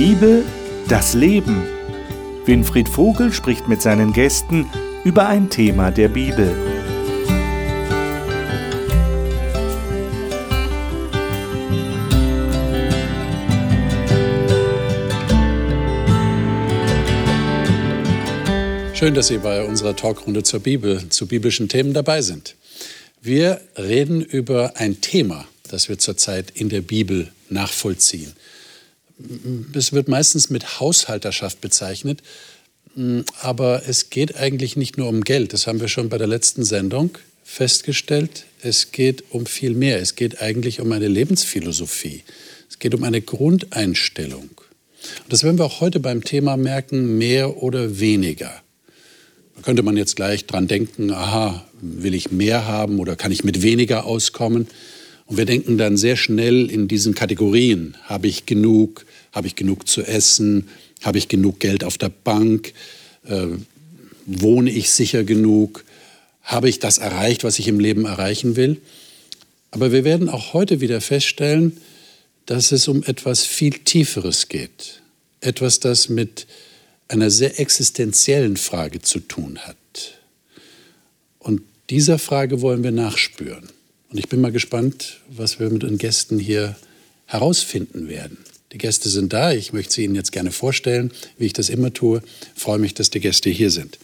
Bibel, das Leben. Winfried Vogel spricht mit seinen Gästen über ein Thema der Bibel. Schön, dass Sie bei unserer Talkrunde zur Bibel, zu biblischen Themen dabei sind. Wir reden über ein Thema, das wir zurzeit in der Bibel nachvollziehen. Es wird meistens mit Haushalterschaft bezeichnet, aber es geht eigentlich nicht nur um Geld. Das haben wir schon bei der letzten Sendung festgestellt. Es geht um viel mehr. Es geht eigentlich um eine Lebensphilosophie. Es geht um eine Grundeinstellung. Und das werden wir auch heute beim Thema merken, mehr oder weniger. Da könnte man jetzt gleich dran denken, aha, will ich mehr haben oder kann ich mit weniger auskommen? Und wir denken dann sehr schnell in diesen Kategorien. Habe ich genug? Habe ich genug zu essen? Habe ich genug Geld auf der Bank? Äh, wohne ich sicher genug? Habe ich das erreicht, was ich im Leben erreichen will? Aber wir werden auch heute wieder feststellen, dass es um etwas viel Tieferes geht. Etwas, das mit einer sehr existenziellen Frage zu tun hat. Und dieser Frage wollen wir nachspüren. Und ich bin mal gespannt, was wir mit den Gästen hier herausfinden werden. Die Gäste sind da. Ich möchte sie Ihnen jetzt gerne vorstellen, wie ich das immer tue. Ich freue mich, dass die Gäste hier sind.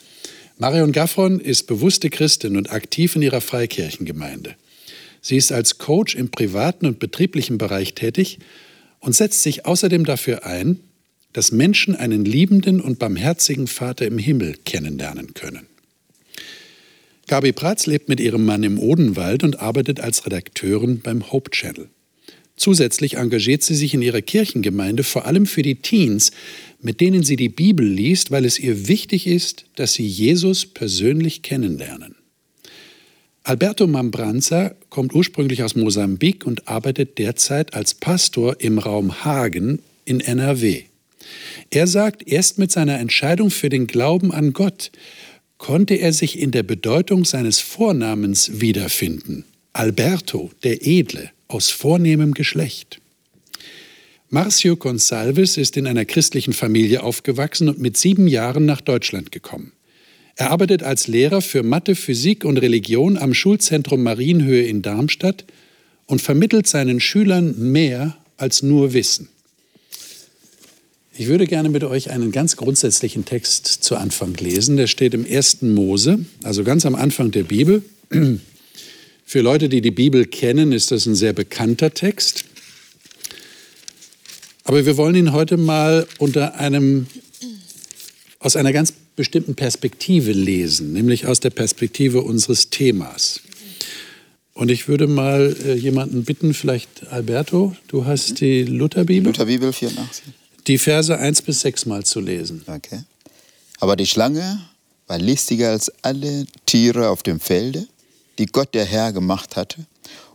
Marion Gaffron ist bewusste Christin und aktiv in ihrer Freikirchengemeinde. Sie ist als Coach im privaten und betrieblichen Bereich tätig und setzt sich außerdem dafür ein, dass Menschen einen liebenden und barmherzigen Vater im Himmel kennenlernen können. Gabi Pratz lebt mit ihrem Mann im Odenwald und arbeitet als Redakteurin beim Hope Channel. Zusätzlich engagiert sie sich in ihrer Kirchengemeinde vor allem für die Teens, mit denen sie die Bibel liest, weil es ihr wichtig ist, dass sie Jesus persönlich kennenlernen. Alberto Mambranza kommt ursprünglich aus Mosambik und arbeitet derzeit als Pastor im Raum Hagen in NRW. Er sagt, erst mit seiner Entscheidung für den Glauben an Gott konnte er sich in der Bedeutung seines Vornamens wiederfinden. Alberto, der Edle, aus vornehmem Geschlecht. Marcio Gonsalves ist in einer christlichen Familie aufgewachsen und mit sieben Jahren nach Deutschland gekommen. Er arbeitet als Lehrer für Mathe, Physik und Religion am Schulzentrum Marienhöhe in Darmstadt und vermittelt seinen Schülern mehr als nur Wissen. Ich würde gerne mit euch einen ganz grundsätzlichen Text zu Anfang lesen. Der steht im 1. Mose, also ganz am Anfang der Bibel. Für Leute, die die Bibel kennen, ist das ein sehr bekannter Text. Aber wir wollen ihn heute mal unter einem, aus einer ganz bestimmten Perspektive lesen, nämlich aus der Perspektive unseres Themas. Und ich würde mal äh, jemanden bitten, vielleicht Alberto, du hast die Lutherbibel. Lutherbibel 84 die Verse 1 bis 6 mal zu lesen. Okay. Aber die Schlange war listiger als alle Tiere auf dem Felde, die Gott der Herr gemacht hatte,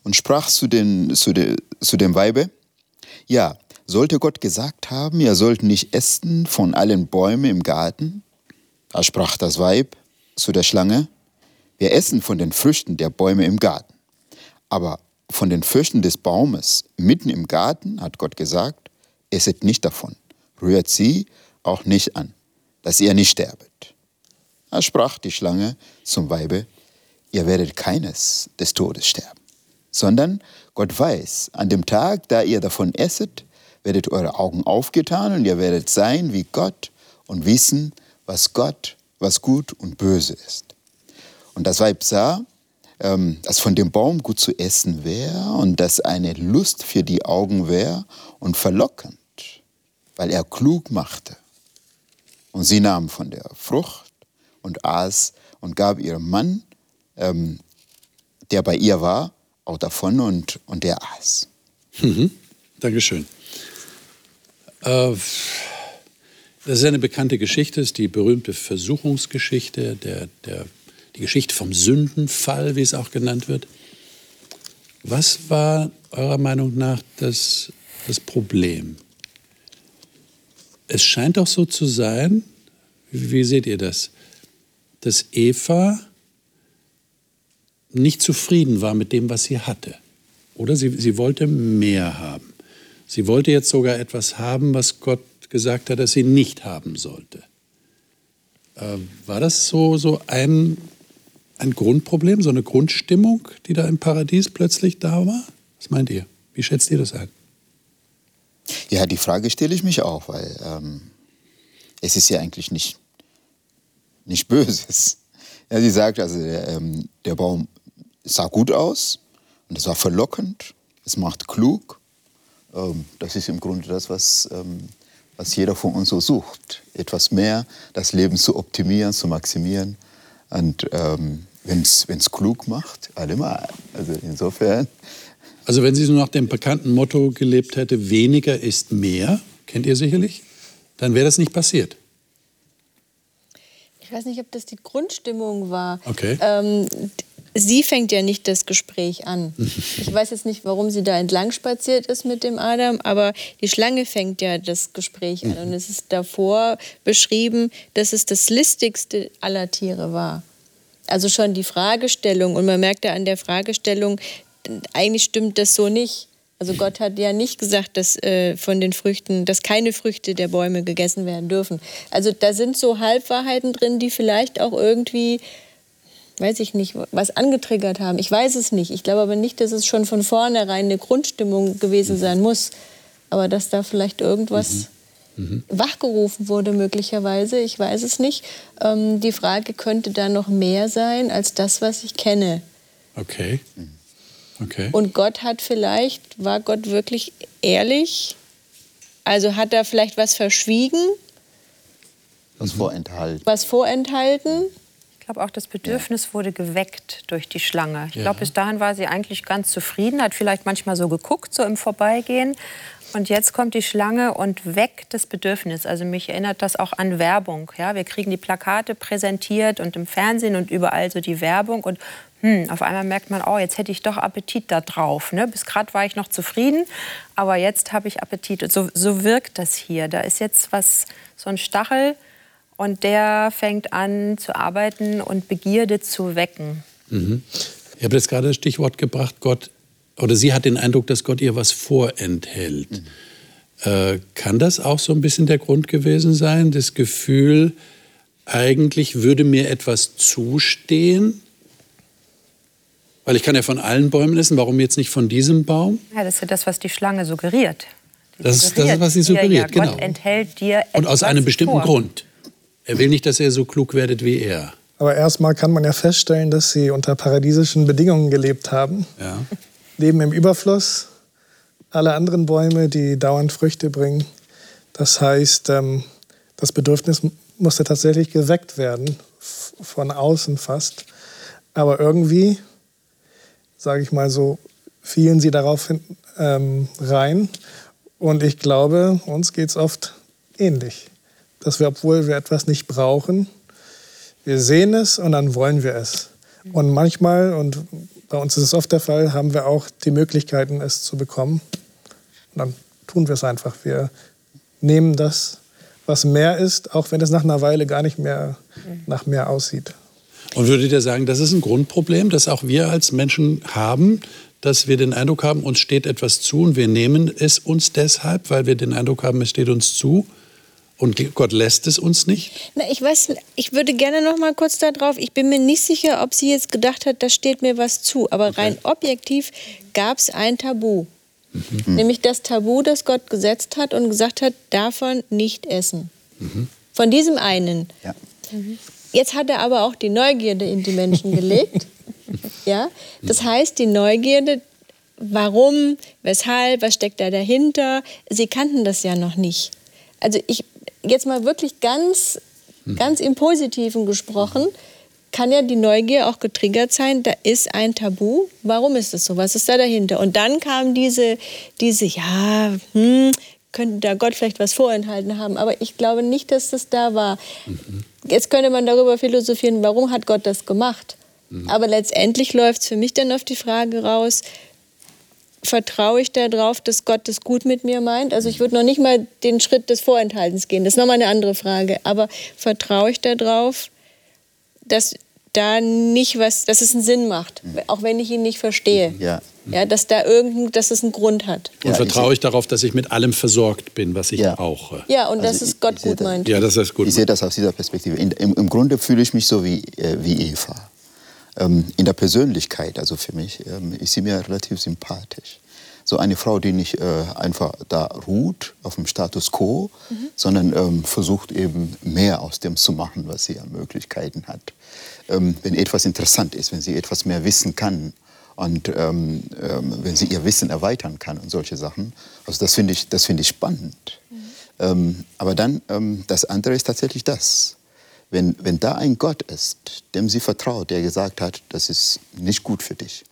und sprach zu, den, zu, de, zu dem Weibe, ja, sollte Gott gesagt haben, ihr sollt nicht essen von allen Bäumen im Garten? Da sprach das Weib zu der Schlange, wir essen von den Früchten der Bäume im Garten. Aber von den Früchten des Baumes mitten im Garten, hat Gott gesagt, esset nicht davon, rührt sie auch nicht an, dass ihr nicht sterbet. Da sprach die Schlange zum Weibe, ihr werdet keines des Todes sterben, sondern Gott weiß, an dem Tag, da ihr davon esset, werdet eure Augen aufgetan und ihr werdet sein wie Gott und wissen, was Gott, was gut und böse ist. Und das Weib sah, ähm, dass von dem Baum gut zu essen wäre und dass eine Lust für die Augen wäre und verlockend weil er klug machte. Und sie nahm von der Frucht und aß und gab ihrem Mann, ähm, der bei ihr war, auch davon und, und der aß. Mhm. Dankeschön. Äh, das ist eine bekannte Geschichte, das ist die berühmte Versuchungsgeschichte, der, der, die Geschichte vom Sündenfall, wie es auch genannt wird. Was war eurer Meinung nach das, das Problem? Es scheint auch so zu sein, wie seht ihr das, dass Eva nicht zufrieden war mit dem, was sie hatte. Oder sie, sie wollte mehr haben. Sie wollte jetzt sogar etwas haben, was Gott gesagt hat, dass sie nicht haben sollte. Äh, war das so, so ein, ein Grundproblem, so eine Grundstimmung, die da im Paradies plötzlich da war? Was meint ihr? Wie schätzt ihr das ein? Ja, die Frage stelle ich mich auch, weil ähm, es ist ja eigentlich nicht, nicht Böses. Ja, sie sagt, also der, ähm, der Baum sah gut aus und es war verlockend, es macht klug. Ähm, das ist im Grunde das, was, ähm, was jeder von uns so sucht. Etwas mehr, das Leben zu optimieren, zu maximieren. Und ähm, wenn es klug macht, allemal. Also insofern. Also wenn sie so nach dem bekannten Motto gelebt hätte, weniger ist mehr, kennt ihr sicherlich, dann wäre das nicht passiert. Ich weiß nicht, ob das die Grundstimmung war. Okay. Ähm, sie fängt ja nicht das Gespräch an. Ich weiß jetzt nicht, warum sie da entlang spaziert ist mit dem Adam, aber die Schlange fängt ja das Gespräch an. Und es ist davor beschrieben, dass es das listigste aller Tiere war. Also schon die Fragestellung. Und man merkt ja an der Fragestellung, eigentlich stimmt das so nicht. Also Gott hat ja nicht gesagt, dass äh, von den Früchten, dass keine Früchte der Bäume gegessen werden dürfen. Also da sind so Halbwahrheiten drin, die vielleicht auch irgendwie weiß ich nicht, was angetriggert haben. Ich weiß es nicht. Ich glaube aber nicht, dass es schon von vornherein eine Grundstimmung gewesen mhm. sein muss. Aber dass da vielleicht irgendwas mhm. Mhm. wachgerufen wurde, möglicherweise. Ich weiß es nicht. Ähm, die Frage könnte da noch mehr sein als das, was ich kenne. Okay. Okay. Und Gott hat vielleicht, war Gott wirklich ehrlich? Also hat er vielleicht was verschwiegen? Was vorenthalten. Was vorenthalten? glaube auch, das Bedürfnis ja. wurde geweckt durch die Schlange. Ich ja. glaube, bis dahin war sie eigentlich ganz zufrieden, hat vielleicht manchmal so geguckt, so im Vorbeigehen. Und jetzt kommt die Schlange und weckt das Bedürfnis. Also mich erinnert das auch an Werbung. Ja, wir kriegen die Plakate präsentiert und im Fernsehen und überall so die Werbung. Und hm, auf einmal merkt man, oh, jetzt hätte ich doch Appetit da drauf. Ne? Bis gerade war ich noch zufrieden, aber jetzt habe ich Appetit. So, so wirkt das hier. Da ist jetzt was, so ein Stachel, und der fängt an zu arbeiten und Begierde zu wecken. Mhm. Ich habe jetzt gerade das Stichwort gebracht, Gott, oder sie hat den Eindruck, dass Gott ihr was vorenthält. Mhm. Äh, kann das auch so ein bisschen der Grund gewesen sein, das Gefühl, eigentlich würde mir etwas zustehen? Weil ich kann ja von allen Bäumen essen, warum jetzt nicht von diesem Baum? Ja, das ist ja das, was die Schlange suggeriert. Die das, suggeriert das ist, was sie suggeriert, ja, genau. Gott enthält dir Und aus einem bestimmten vor. Grund. Er will nicht, dass ihr so klug werdet wie er. Aber erstmal kann man ja feststellen, dass sie unter paradiesischen Bedingungen gelebt haben. Ja. Leben im Überfluss, alle anderen Bäume, die dauernd Früchte bringen. Das heißt, ähm, das Bedürfnis musste tatsächlich geweckt werden, von außen fast. Aber irgendwie, sage ich mal so, fielen sie darauf ähm, rein. Und ich glaube, uns geht es oft ähnlich dass wir, obwohl wir etwas nicht brauchen, wir sehen es und dann wollen wir es. Und manchmal, und bei uns ist es oft der Fall, haben wir auch die Möglichkeiten, es zu bekommen. Und dann tun wir es einfach. Wir nehmen das, was mehr ist, auch wenn es nach einer Weile gar nicht mehr nach mehr aussieht. Und würdet ihr sagen, das ist ein Grundproblem, das auch wir als Menschen haben, dass wir den Eindruck haben, uns steht etwas zu und wir nehmen es uns deshalb, weil wir den Eindruck haben, es steht uns zu? Und Gott lässt es uns nicht? Na, ich weiß, ich würde gerne noch mal kurz darauf. Ich bin mir nicht sicher, ob sie jetzt gedacht hat, da steht mir was zu. Aber okay. rein objektiv gab es ein Tabu. Mhm. Nämlich das Tabu, das Gott gesetzt hat und gesagt hat, davon nicht essen. Mhm. Von diesem einen. Ja. Jetzt hat er aber auch die Neugierde in die Menschen gelegt. ja? Das heißt, die Neugierde, warum, weshalb, was steckt da dahinter, sie kannten das ja noch nicht. Also ich jetzt mal wirklich ganz, ganz im Positiven gesprochen, kann ja die Neugier auch getriggert sein, da ist ein Tabu. Warum ist das so? Was ist da dahinter? Und dann kam diese, diese ja, hm, könnte da Gott vielleicht was vorenthalten haben. Aber ich glaube nicht, dass das da war. Mhm. Jetzt könnte man darüber philosophieren, warum hat Gott das gemacht? Mhm. Aber letztendlich läuft es für mich dann auf die Frage raus, vertraue ich darauf, dass Gott es gut mit mir meint? Also ich würde noch nicht mal den Schritt des Vorenthaltens gehen. Das ist nochmal eine andere Frage. Aber vertraue ich darauf, dass da nicht was, dass es einen Sinn macht, auch wenn ich ihn nicht verstehe. Ja. Ja, dass da irgend, dass es einen Grund hat. Und Ja, vertraue ich darauf, dass ich mit allem versorgt bin, was ich Ja. brauche. Ja, und Also dass es Gott gut das. meint. Ja, das ist gut. Ich sehe das aus dieser Perspektive. In, im, Im Grunde fühle ich mich so wie, äh, wie Eva. Ähm, in der Persönlichkeit, also für mich, ähm, ist sie mir relativ sympathisch. So eine Frau, die nicht äh, einfach da ruht auf dem Status quo, sondern ähm, versucht eben mehr aus dem zu machen, was sie an Möglichkeiten hat. Ähm, wenn etwas interessant ist, wenn sie etwas mehr wissen kann und ähm, ähm, wenn sie ihr Wissen erweitern kann und solche Sachen. Also das finde ich, das finde ich spannend. Ähm, aber dann, ähm, das andere ist tatsächlich das. Wenn, wenn da ein Gott ist, dem sie vertraut, der gesagt hat, das ist nicht gut für dich,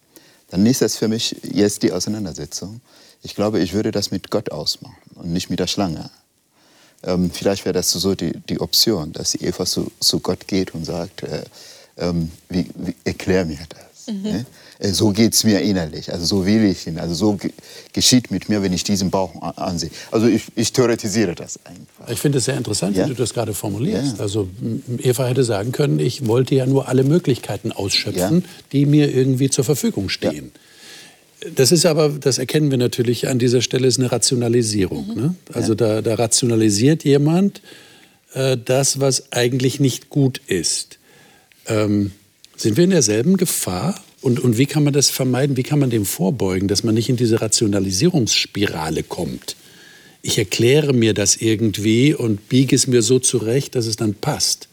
dann ist das für mich jetzt die Auseinandersetzung. Ich glaube, ich würde das mit Gott ausmachen und nicht mit der Schlange. Ähm, vielleicht wäre das so die, die Option, dass die Eva zu, zu Gott geht und sagt, äh, ähm, wie, wie, erklär mir das. Ne? Äh, So geht es mir innerlich, also so will ich ihn, also so ge geschieht mit mir, wenn ich diesen Bauch ansehe. Also ich, ich theoretisiere das einfach. Ich finde es sehr interessant, Ja. wie du das gerade formulierst. Ja. Also Eva hätte sagen können, ich wollte ja nur alle Möglichkeiten ausschöpfen, die mir irgendwie zur Verfügung stehen. Das ist aber, das erkennen wir natürlich an dieser Stelle, ist eine Rationalisierung. Ne? Also da, da rationalisiert jemand äh, das, was eigentlich nicht gut ist. Ähm, sind wir in derselben Gefahr? Und, und wie kann man das vermeiden? Wie kann man dem vorbeugen, dass man nicht in diese Rationalisierungsspirale kommt? Ich erkläre mir das irgendwie und biege es mir so zurecht, dass es dann passt.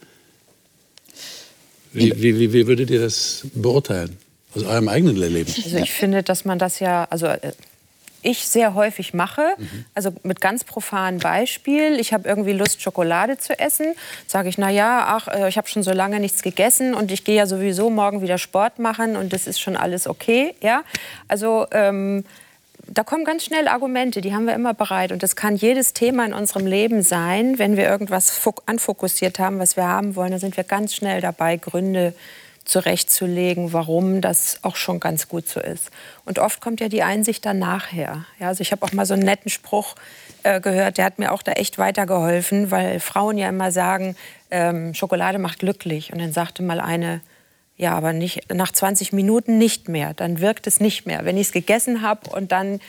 Wie, wie, wie, wie würdet ihr das beurteilen? Aus eurem eigenen Leben? Also ich finde, dass man das ja, also äh, ich sehr häufig mache, also mit ganz profanem Beispiel. Ich habe irgendwie Lust, Schokolade zu essen. Sage ich, na ja, ach, äh, ich habe schon so lange nichts gegessen und ich gehe ja sowieso morgen wieder Sport machen und das ist schon alles okay, ja. Also ähm, da kommen ganz schnell Argumente, die haben wir immer bereit. Und das kann jedes Thema in unserem Leben sein. Wenn wir irgendwas fok- anfokussiert haben, was wir haben wollen, dann sind wir ganz schnell dabei, Gründe zurechtzulegen, warum das auch schon ganz gut so ist. Und oft kommt ja die Einsicht dann nachher. Ja, also ich habe auch mal so einen netten Spruch äh, gehört, der hat mir auch da echt weitergeholfen, weil Frauen ja immer sagen, ähm, Schokolade macht glücklich. Und dann sagte mal eine, ja, aber nicht, nach 20 Minuten nicht mehr. Dann wirkt es nicht mehr. Wenn ich es gegessen habe und dann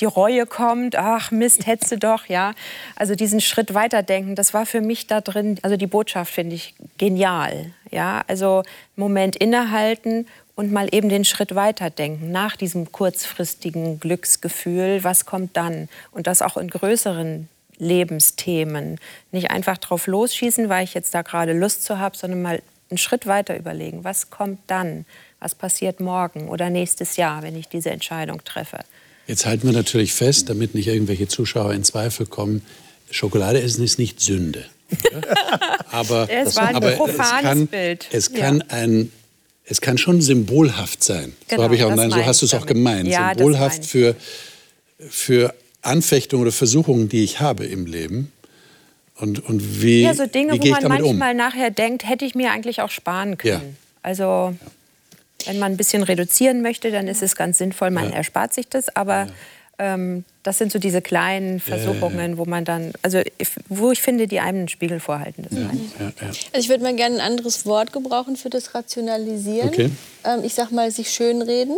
die Reue kommt, ach Mist, hättest du doch, ja. Also diesen Schritt weiterdenken, das war für mich da drin, also die Botschaft finde ich genial, ja. Also Moment innehalten und mal eben den Schritt weiterdenken nach diesem kurzfristigen Glücksgefühl, was kommt dann? Und das auch in größeren Lebensthemen. Nicht einfach drauf losschießen, weil ich jetzt da gerade Lust zu habe, sondern mal einen Schritt weiter überlegen, was kommt dann? Was passiert morgen oder nächstes Jahr, wenn ich diese Entscheidung treffe? Jetzt halten wir natürlich fest, damit nicht irgendwelche Zuschauer in Zweifel kommen, Schokolade essen ist nicht Sünde. Aber Es war ein aber es profanes kann, Bild. Es Ja. kann, ein, es kann schon symbolhaft sein. Genau, so habe ich auch, nein, so hast du es auch gemeint. Ja, symbolhaft für, für Anfechtungen oder Versuchungen, die ich habe im Leben. Und, und wie, Ja, so Dinge, wie wo man damit um? manchmal nachher denkt, hätte ich mir eigentlich auch sparen können. Ja. Also wenn man ein bisschen reduzieren möchte, dann ist es ganz sinnvoll, man Ja. erspart sich das. Aber ähm, das sind so diese kleinen Versuchungen, wo man dann, also ich- wo ich finde, die einem einen Spiegel vorhalten. Das ich. Ja, ja. Also ich würde mal gerne ein anderes Wort gebrauchen für das Rationalisieren. Okay. Ähm, ich sag mal, sich schönreden.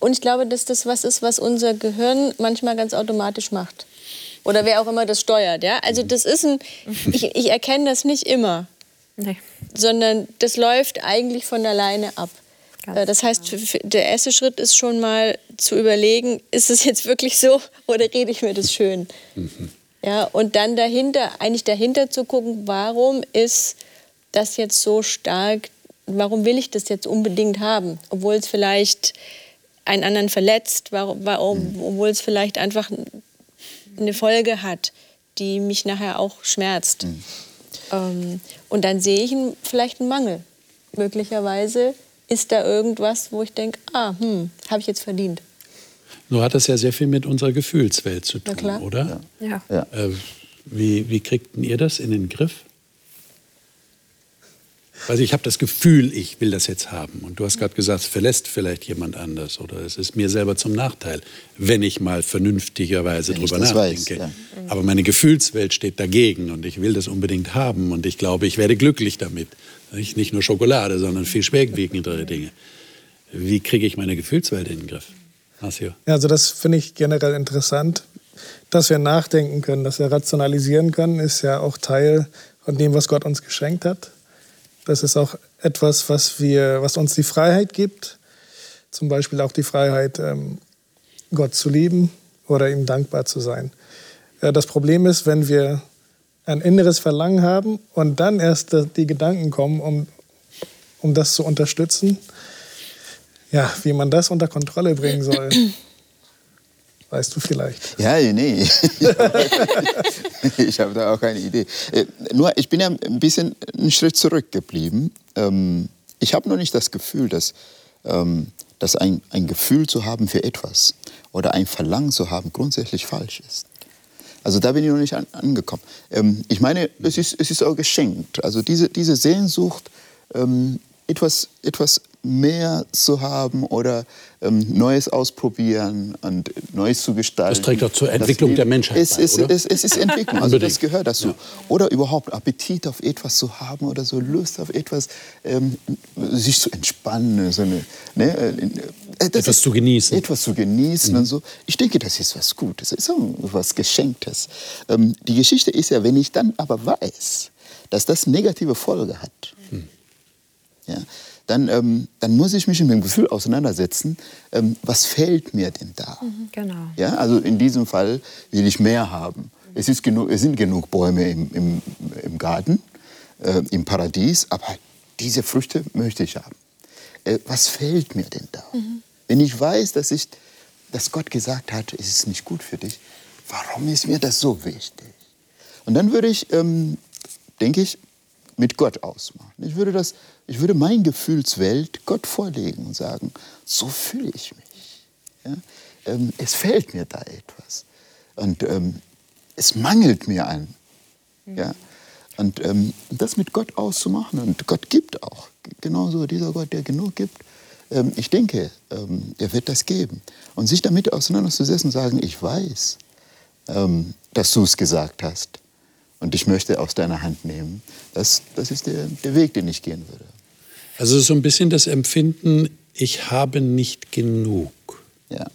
Und ich glaube, dass das was ist, was unser Gehirn manchmal ganz automatisch macht. Oder wer auch immer das steuert. Ja? Also das ist ein, ich, ich erkenne das nicht immer, Nee. sondern das läuft eigentlich von alleine ab. Ganz Äh, Das heißt, der erste Schritt ist schon mal zu überlegen, ist es jetzt wirklich so oder rede ich mir das schön? Ja, und dann dahinter, eigentlich dahinter zu gucken, warum ist das jetzt so stark, warum will ich das jetzt unbedingt haben, obwohl es vielleicht einen anderen verletzt, warum, warum, obwohl es vielleicht einfach eine Folge hat, die mich nachher auch schmerzt. Ähm, und dann sehe ich einen, vielleicht einen Mangel. Möglicherweise ist da irgendwas, wo ich denke, ah, hm, habe ich jetzt verdient. Nur hat das ja sehr viel mit unserer Gefühlswelt zu tun, klar. oder? Ja. Ja. Äh, wie, wie kriegten ihr das in den Griff? Also ich habe das Gefühl, ich will das jetzt haben. Und du hast gerade gesagt, es verlässt vielleicht jemand anders oder es ist mir selber zum Nachteil, wenn ich mal vernünftigerweise Wenn drüber nachdenke. weiß, ja. Aber meine Gefühlswelt steht dagegen und ich will das unbedingt haben und ich glaube, ich werde glücklich damit. Nicht nur Schokolade, sondern viel schwerwiegendere Dinge. Wie kriege ich meine Gefühlswelt in den Griff? Hasio. Ja, also das finde ich generell interessant. Dass wir nachdenken können, dass wir rationalisieren können, ist ja auch Teil von dem, was Gott uns geschenkt hat. Das ist auch etwas, was, wir, was uns die Freiheit gibt. Zum Beispiel auch die Freiheit, ähm, Gott zu lieben oder ihm dankbar zu sein. Äh, Das Problem ist, wenn wir ein inneres Verlangen haben und dann erst die Gedanken kommen, um, um das zu unterstützen, ja, wie man das unter Kontrolle bringen soll, weißt du vielleicht. Ja, nee. ich habe da auch keine Idee. Äh, Nur, ich bin ja ein bisschen einen Schritt zurückgeblieben. Ähm, ich habe noch nicht das Gefühl, dass, ähm, dass ein, ein Gefühl zu haben für etwas oder ein Verlangen zu haben grundsätzlich falsch ist. Also da bin ich noch nicht an, angekommen. Ähm, ich meine, es ist, es ist auch geschenkt. Also diese, diese Sehnsucht, ähm, etwas, etwas mehr zu haben oder ähm, Neues ausprobieren und Neues zu gestalten. Das trägt doch zur Das Entwicklung Leben- der Menschheit es, bei, es, oder? Es, es ist Entwicklung, also das gehört dazu. Oder überhaupt Appetit auf etwas zu haben oder so Lust auf etwas, ähm, sich zu entspannen. So eine, ne, äh, das Etwas zu genießen. Etwas zu genießen und so. Ich denke, das ist was Gutes, das ist so was Geschenktes. Ähm, die Geschichte ist ja, wenn ich dann aber weiß, dass das negative Folge hat, ja, dann, ähm, dann muss ich mich mit dem Gefühl auseinandersetzen, ähm, was fehlt mir denn da? Genau. Ja, also in diesem Fall will ich mehr haben. Es, ist genug, es sind genug Bäume im, im, im Garten, äh, im Paradies, aber diese Früchte möchte ich haben. Äh, was fehlt mir denn da? Wenn ich weiß, dass, ich, dass Gott gesagt hat, es ist nicht gut für dich, warum ist mir das so wichtig? Und dann würde ich, ähm, denke ich, mit Gott ausmachen. Ich würde, das, ich würde meine Gefühlswelt Gott vorlegen und sagen, so fühle ich mich. Ja? Ähm, es fehlt mir da etwas. Und ähm, es mangelt mir an. Ja? Und ähm, das mit Gott auszumachen. Und Gott gibt auch. Genauso dieser Gott, der genug gibt. Ähm, ich denke, ähm, er wird das geben. Und sich damit auseinanderzusetzen und sagen, ich weiß, ähm, dass du es gesagt hast. Und ich möchte aus deiner Hand nehmen. Das, das ist der, der Weg, den ich gehen würde. Also so ein bisschen das Empfinden, ich habe nicht genug. Ja.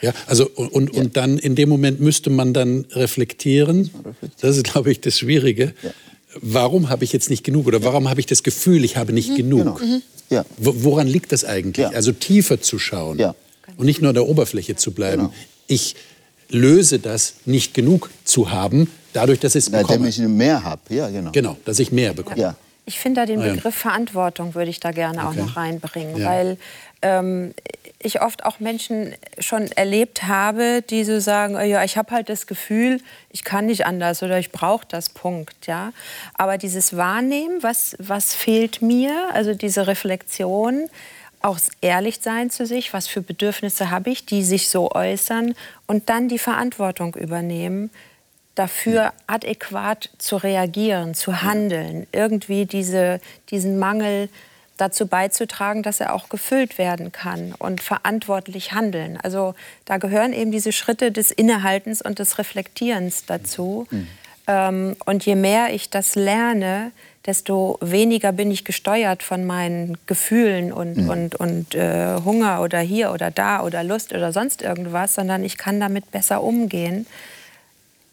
Ja, also und, und, und dann in dem Moment müsste man dann reflektieren. Das ist, glaube ich, das Schwierige. Ja. Warum habe ich jetzt nicht genug oder warum habe ich das Gefühl, ich habe nicht genug? Genau. Ja. Wo- Woran liegt das eigentlich? Ja. Also tiefer zu schauen Ja. und nicht nur an der Oberfläche zu bleiben. Genau. Ich löse das nicht genug zu haben, dadurch, dass ich es bekomme. ich mehr habe. Ja, genau. Genau, dass ich mehr bekomme. Ja. Ich finde da den Ah, ja. Begriff Verantwortung würde ich da gerne auch Okay. noch reinbringen, Ja. weil ähm, ich oft auch Menschen schon erlebt habe, die so sagen, oh ja, ich habe halt das Gefühl, ich kann nicht anders oder ich brauche das. Punkt, ja. Aber dieses Wahrnehmen, was was fehlt mir, also diese Reflexion, auch ehrlich sein zu sich, was für Bedürfnisse habe ich, die sich so äußern und dann die Verantwortung übernehmen, dafür adäquat zu reagieren, zu handeln, irgendwie diese, diesen Mangel dazu beizutragen, dass er auch gefüllt werden kann und verantwortlich handeln. Also da gehören eben diese Schritte des Innehaltens und des Reflektierens dazu. Ähm, und je mehr ich das lerne, desto weniger bin ich gesteuert von meinen Gefühlen und, und, und äh, Hunger oder hier oder da oder Lust oder sonst irgendwas, sondern ich kann damit besser umgehen,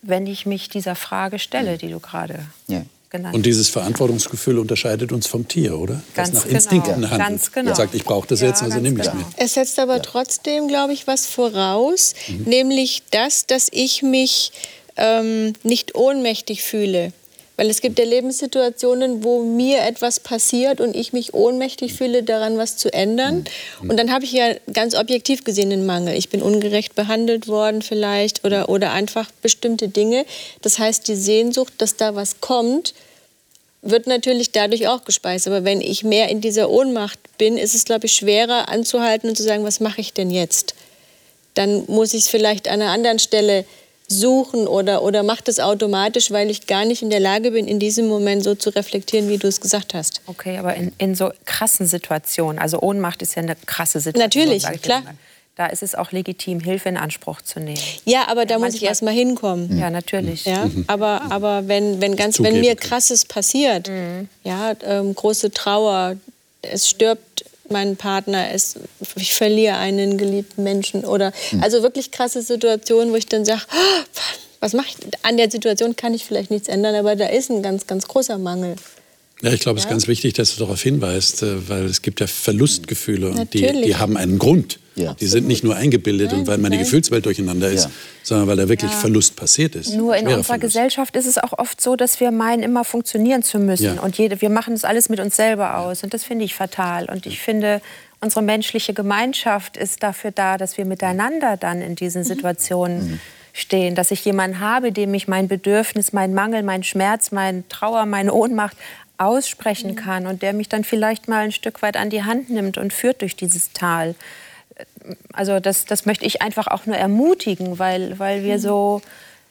wenn ich mich dieser Frage stelle, die du gerade Ja. Genannt Und dieses Verantwortungsgefühl unterscheidet uns vom Tier, oder? Ganz das nach genau. Instinkten handelt. Ganz genau. Und sagt, ich brauche das Ja, jetzt, also ganz nehme ich es genau. mir. Es setzt aber trotzdem, glaube ich, was voraus, nämlich das, dass ich mich ähm, nicht ohnmächtig fühle. Weil es gibt ja Lebenssituationen, wo mir etwas passiert und ich mich ohnmächtig fühle, daran was zu ändern. Und dann habe ich ja ganz objektiv gesehen einen Mangel. Ich bin ungerecht behandelt worden vielleicht oder, oder einfach bestimmte Dinge. Das heißt, die Sehnsucht, dass da was kommt, wird natürlich dadurch auch gespeist. Aber wenn ich mehr in dieser Ohnmacht bin, ist es, glaube ich, schwerer anzuhalten und zu sagen, was mache ich denn jetzt? Dann muss ich es vielleicht an einer anderen Stelle suchen oder, oder mache das automatisch, weil ich gar nicht in der Lage bin, in diesem Moment so zu reflektieren, wie du es gesagt hast. Okay, aber in, in so krassen Situationen, also Ohnmacht ist ja eine krasse Situation. Natürlich, klar. mal. Da ist es auch legitim, Hilfe in Anspruch zu nehmen. Ja, aber da muss ich erst mal hinkommen. Ja, natürlich. Ja, aber, aber wenn, wenn, ganz, wenn mir krasses passiert, ja, ähm, große Trauer, es stirbt mein Partner, es, ich verliere einen geliebten Menschen oder also wirklich krasse Situationen, wo ich dann sage, was mache ich? An der Situation kann ich vielleicht nichts ändern, aber da ist ein ganz, ganz großer Mangel. Ja, ich glaube, es ist ganz wichtig, dass du darauf hinweist, äh, weil es gibt ja Verlustgefühle und die, Natürlich. die haben einen Grund. Ja. Die sind nicht nur eingebildet und weil meine nein. Gefühlswelt durcheinander ist, Ja. sondern weil da wirklich Verlust passiert ist. Nur in unserer Verlust. Gesellschaft ist es auch oft so, dass wir meinen, immer funktionieren zu müssen. Ja. Und jede, wir machen das alles mit uns selber aus. Und das finde ich fatal. Und ich finde, unsere menschliche Gemeinschaft ist dafür da, dass wir miteinander dann in diesen Situationen stehen. Dass ich jemanden habe, dem ich mein Bedürfnis, mein Mangel, mein Schmerz, mein Trauer, meine Ohnmacht aussprechen kann und der mich dann vielleicht mal ein Stück weit an die Hand nimmt und führt durch dieses Tal also das, das möchte ich einfach auch nur ermutigen, weil, weil wir so,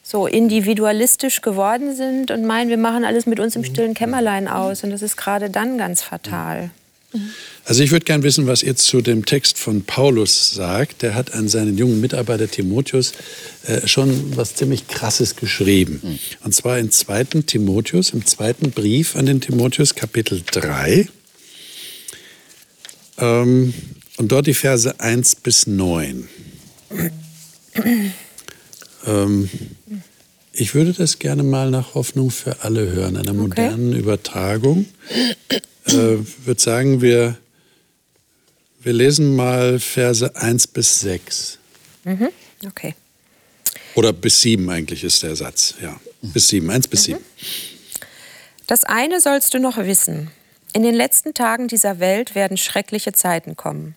so individualistisch geworden sind und meinen, wir machen alles mit uns im stillen Kämmerlein aus. Und das ist gerade dann ganz fatal. Also ich würde gern wissen, was ihr zu dem Text von Paulus sagt. Der hat an seinen jungen Mitarbeiter Timotheus äh, schon was ziemlich Krasses geschrieben. Und zwar in 2. Timotheus, im zweiten Brief an den Timotheus, Kapitel 3. Ähm, und dort die Verse 1 bis 9. ähm, ich würde das gerne mal nach Hoffnung für alle hören, einer modernen Übertragung. Äh, würde sagen, wir, wir lesen mal Verse 1 bis 6. Okay. Oder bis 7 eigentlich ist der Satz. Ja, bis 7, 1 bis 7. Das eine sollst du noch wissen. In den letzten Tagen dieser Welt werden schreckliche Zeiten kommen.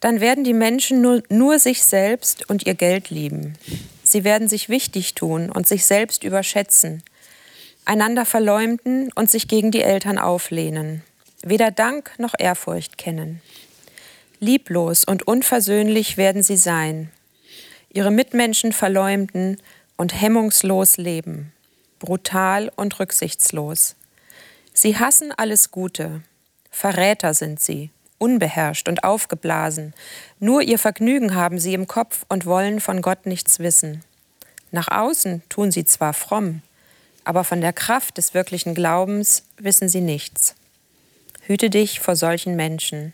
Dann werden die Menschen nur, nur sich selbst und ihr Geld lieben. Sie werden sich wichtig tun und sich selbst überschätzen, einander verleumden und sich gegen die Eltern auflehnen, weder Dank noch Ehrfurcht kennen. Lieblos und unversöhnlich werden sie sein, ihre Mitmenschen verleumden und hemmungslos leben, brutal und rücksichtslos. Sie hassen alles Gute, Verräter sind sie, unbeherrscht und aufgeblasen. Nur ihr Vergnügen haben sie im Kopf und wollen von Gott nichts wissen. Nach außen tun sie zwar fromm, aber von der Kraft des wirklichen Glaubens wissen sie nichts. Hüte dich vor solchen Menschen.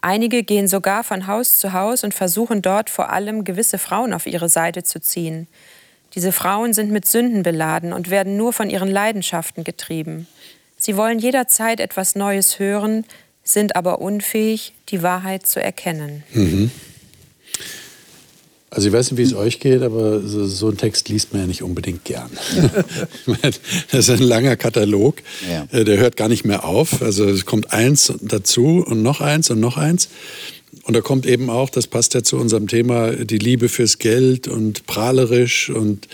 Einige gehen sogar von Haus zu Haus und versuchen dort vor allem gewisse Frauen auf ihre Seite zu ziehen. Diese Frauen sind mit Sünden beladen und werden nur von ihren Leidenschaften getrieben. Sie wollen jederzeit etwas Neues hören, sind aber unfähig, die Wahrheit zu erkennen. Also ich weiß nicht, wie es euch geht, aber so, so einen Text liest man ja nicht unbedingt gern. Das ist ein langer Katalog, Ja. äh, der hört gar nicht mehr auf. Also es kommt eins dazu und noch eins und noch eins. Und da kommt eben auch, das passt ja zu unserem Thema, die Liebe fürs Geld und prahlerisch und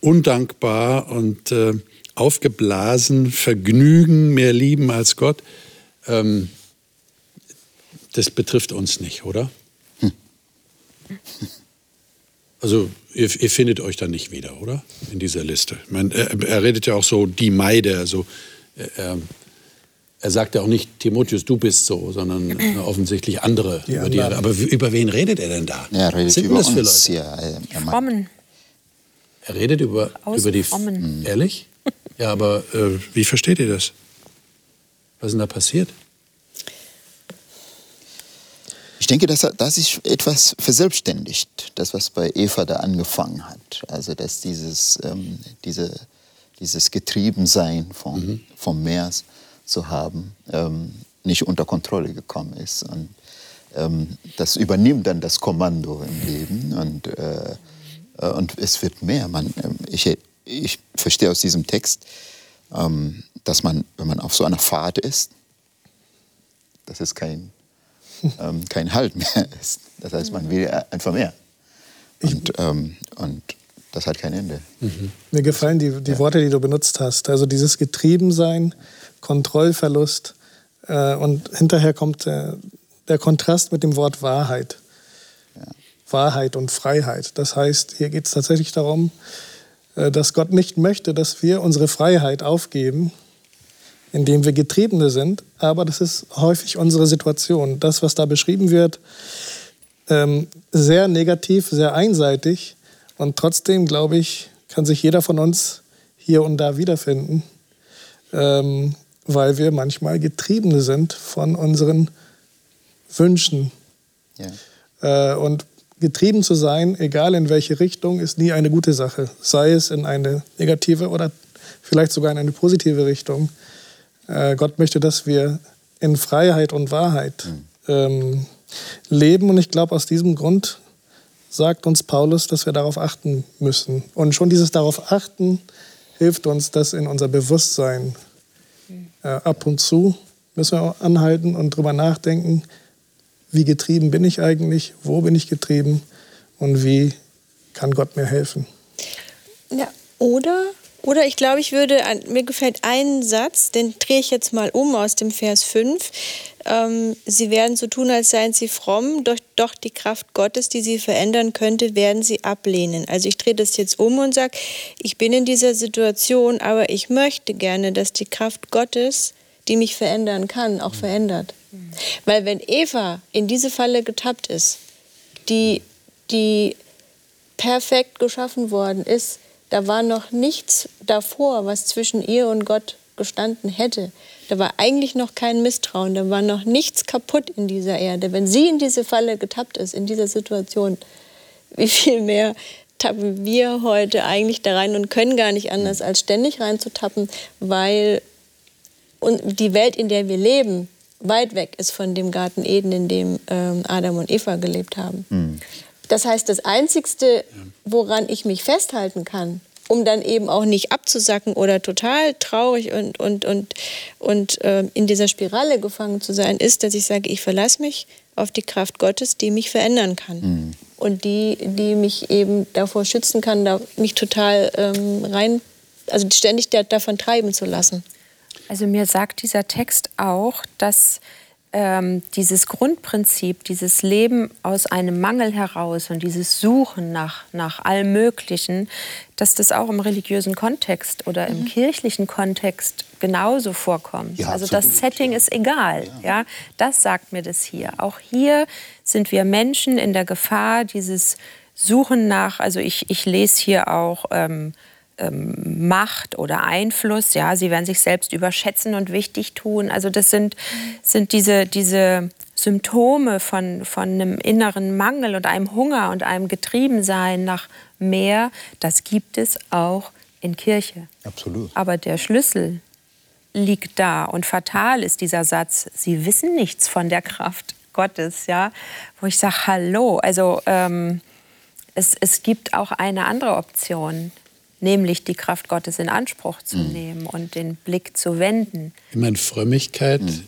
undankbar und äh, aufgeblasen, Vergnügen, mehr lieben als Gott. Ähm, das betrifft uns nicht, oder? Also ihr, ihr findet euch da nicht wieder, oder? In dieser Liste. Meine, er, er redet ja auch so die Meide, also er, er sagt ja auch nicht Timotheus, du bist so, sondern offensichtlich andere Die über die. Aber über wen redet er denn da? Er redet sind über das für uns. Leute? Ja, er, er. Er redet über, Aus über die. Frommen. Ehrlich? Ja, aber äh, wie versteht ihr das? Was ist denn da passiert? Ich denke, dass das ist etwas verselbstständigt, das, was bei Eva da angefangen hat. Also, dass dieses, ähm, diese, dieses Getriebensein vom, vom Meer zu haben, ähm, nicht unter Kontrolle gekommen ist. Und ähm, das übernimmt dann das Kommando im Leben und, äh, äh, und es wird mehr. Man, ähm, ich, ich verstehe aus diesem Text, ähm, dass man, wenn man auf so einer Fahrt ist, dass es kein, ähm, kein Halt mehr ist. Das heißt, man will einfach mehr. Und, ähm, und das hat kein Ende. Mir gefallen die, die Worte, die du benutzt hast. Also dieses Getriebensein, Kontrollverlust und hinterher kommt der, der Kontrast mit dem Wort Wahrheit. Wahrheit und Freiheit. Das heißt, hier geht es tatsächlich darum, äh, dass Gott nicht möchte, dass wir unsere Freiheit aufgeben, indem wir Getriebene sind, aber das ist häufig unsere Situation. Das, was da beschrieben wird, ähm, sehr negativ, sehr einseitig und trotzdem, glaube ich, kann sich jeder von uns hier und da wiederfinden, ähm, weil wir manchmal Getriebene sind von unseren Wünschen. Ja. Äh, und getrieben zu sein, egal in welche Richtung, ist nie eine gute Sache. Sei es in eine negative oder vielleicht sogar in eine positive Richtung. Äh, Gott möchte, dass wir in Freiheit und Wahrheit mhm. ähm, leben. Und ich glaube, aus diesem Grund sagt uns Paulus, dass wir darauf achten müssen. Und schon dieses darauf achten hilft uns, das in unser Bewusstsein äh, ab und zu müssen wir anhalten und darüber nachdenken, wie getrieben bin ich eigentlich, wo bin ich getrieben und wie kann Gott mir helfen. Ja, oder oder ich glaube, ich würde, mir gefällt ein Satz, den drehe ich jetzt mal um aus dem Vers 5. Ähm, sie werden so tun, als seien sie fromm, doch, doch die Kraft Gottes, die sie verändern könnte, werden sie ablehnen. Also ich drehe das jetzt um und sage, ich bin in dieser Situation, aber ich möchte gerne, dass die Kraft Gottes, die mich verändern kann, auch verändert. Weil wenn Eva in diese Falle getappt ist, die, die perfekt geschaffen worden ist, da war noch nichts davor, was zwischen ihr und Gott gestanden hätte. Da war eigentlich noch kein Misstrauen, da war noch nichts kaputt in dieser Erde. Wenn sie in diese Falle getappt ist, in dieser Situation, wie viel mehr tappen wir heute eigentlich da rein und können gar nicht anders, als ständig reinzutappen, weil die Welt, in der wir leben, weit weg ist von dem Garten Eden, in dem ähm, Adam und Eva gelebt haben. Mhm. Das heißt, das Einzigste, woran ich mich festhalten kann, um dann eben auch nicht abzusacken oder total traurig und, und, und, und äh, in dieser Spirale gefangen zu sein, ist, dass ich sage, ich verlasse mich auf die Kraft Gottes, die mich verändern kann. Mhm. Und die, die mich eben davor schützen kann, da mich total ähm, rein, also ständig davon treiben zu lassen. Also mir sagt dieser Text auch, dass ähm, dieses Grundprinzip, dieses Leben aus einem Mangel heraus und dieses Suchen nach, nach allem Möglichen, dass das auch im religiösen Kontext oder im mhm. kirchlichen Kontext genauso vorkommt. Ja, also das Setting ist egal. Ja. ja. das sagt mir das hier. Auch hier sind wir Menschen in der Gefahr, dieses Suchen nach, also ich, ich lese hier auch ähm, ähm, Macht oder Einfluss. Ja, sie werden sich selbst überschätzen und wichtig tun. Also das sind, sind diese, diese Symptome von, von einem inneren Mangel und einem Hunger und einem Getriebensein nach mehr. Das gibt es auch in Kirche. Absolut. Aber der Schlüssel liegt da und fatal ist dieser Satz. Sie wissen nichts von der Kraft Gottes, ja, wo ich sage, hallo. Also ähm, es, es gibt auch eine andere Option nämlich die Kraft Gottes in Anspruch zu mhm. nehmen und den Blick zu wenden. Ich meine, Frömmigkeit mhm.